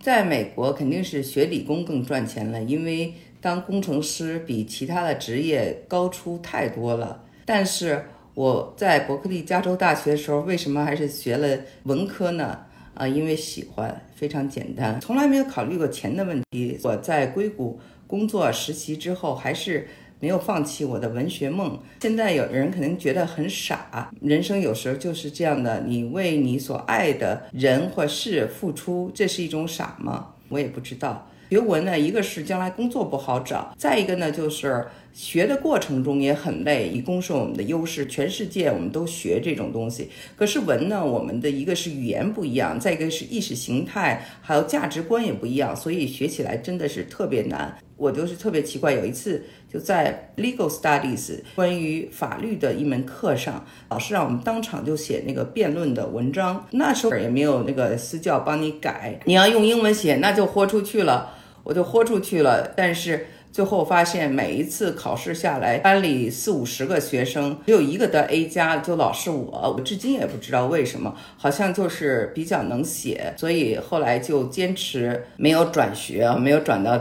在美国肯定是学理工更赚钱了，因为当工程师比其他的职业高出太多了。但是我在伯克利加州大学的时候，为什么还是学了文科呢？啊，因为喜欢，非常简单，从来没有考虑过钱的问题。我在硅谷工作实习之后，还是。没有放弃我的文学梦。现在有人可能觉得很傻，人生有时候就是这样的。你为你所爱的人或事付出，这是一种傻吗？我也不知道。学文呢，一个是将来工作不好找，再一个呢就是学的过程中也很累。以工是我们的优势，全世界我们都学这种东西。可是文呢，我们的一个是语言不一样，再一个是意识形态还有价值观也不一样，所以学起来真的是特别难。我就是特别奇怪，有一次就在 Legal Studies 关于法律的一门课上，老师让我们当场就写那个辩论的文章。那时候也没有那个私教帮你改，你要用英文写，那就豁出去了。我就豁出去了，但是最后发现每一次考试下来，班里四五十个学生，只有一个得 A 加，就老是我。我至今也不知道为什么，好像就是比较能写，所以后来就坚持没有转学，没有转到。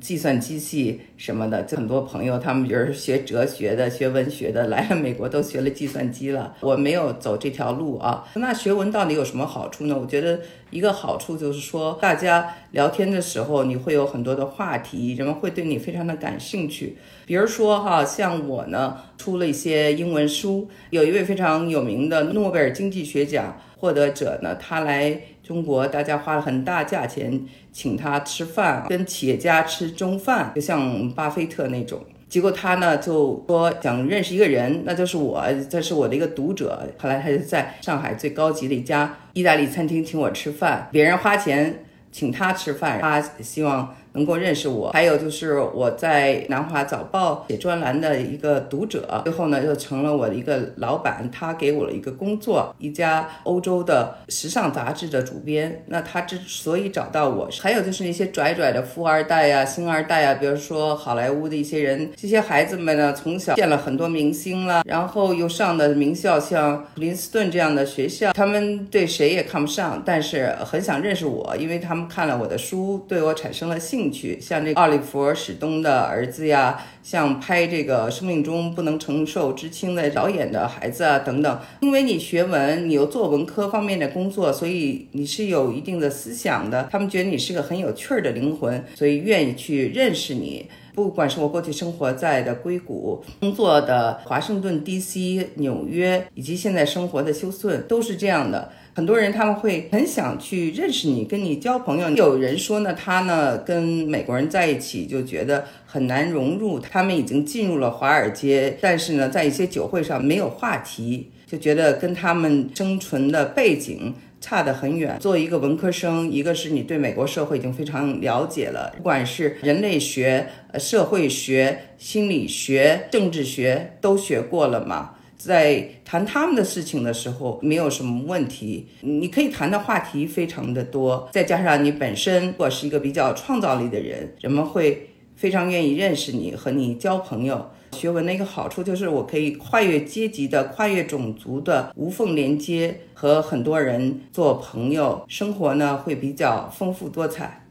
计算机系什么的，就很多朋友，他们就是学哲学的、学文学的，来了美国都学了计算机了。我没有走这条路啊。那学文到底有什么好处呢？我觉得一个好处就是说，大家聊天的时候，你会有很多的话题，人们会对你非常的感兴趣。比如说哈，像我呢，出了一些英文书，有一位非常有名的诺贝尔经济学奖获得者呢，他来。中国大家花了很大价钱请他吃饭，跟企业家吃中饭，就像巴菲特那种。结果他呢就说想认识一个人，那就是我，这是我的一个读者。后来他就在上海最高级的一家意大利餐厅请我吃饭，别人花钱请他吃饭，他希望。能够认识我，还有就是我在南华早报写专栏的一个读者，最后呢又成了我的一个老板，他给我了一个工作，一家欧洲的时尚杂志的主编。那他之所以找到我，还有就是那些拽拽的富二代呀、星二代呀，比如说好莱坞的一些人，这些孩子们呢从小见了很多明星了，然后又上的名校，像普林斯顿这样的学校，他们对谁也看不上，但是很想认识我，因为他们看了我的书，对我产生了兴。去像这个奥利弗·史东的儿子呀，像拍这个《生命中不能承受之轻》的导演的孩子啊等等。因为你学文，你又做文科方面的工作，所以你是有一定的思想的。他们觉得你是个很有趣儿的灵魂，所以愿意去认识你。不管是我过去生活在的硅谷、工作的华盛顿 D.C.、纽约，以及现在生活的休斯顿，都是这样的。很多人他们会很想去认识你，跟你交朋友。有人说呢，他呢跟美国人在一起就觉得很难融入。他们已经进入了华尔街，但是呢，在一些酒会上没有话题，就觉得跟他们生存的背景差得很远。作为一个文科生，一个是你对美国社会已经非常了解了，不管是人类学、社会学、心理学、政治学都学过了嘛。在谈他们的事情的时候，没有什么问题。你可以谈的话题非常的多，再加上你本身如果是一个比较创造力的人，人们会非常愿意认识你，和你交朋友。学文的一个好处就是，我可以跨越阶级的、跨越种族的无缝连接，和很多人做朋友，生活呢会比较丰富多彩。